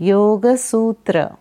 Yoga Sutra.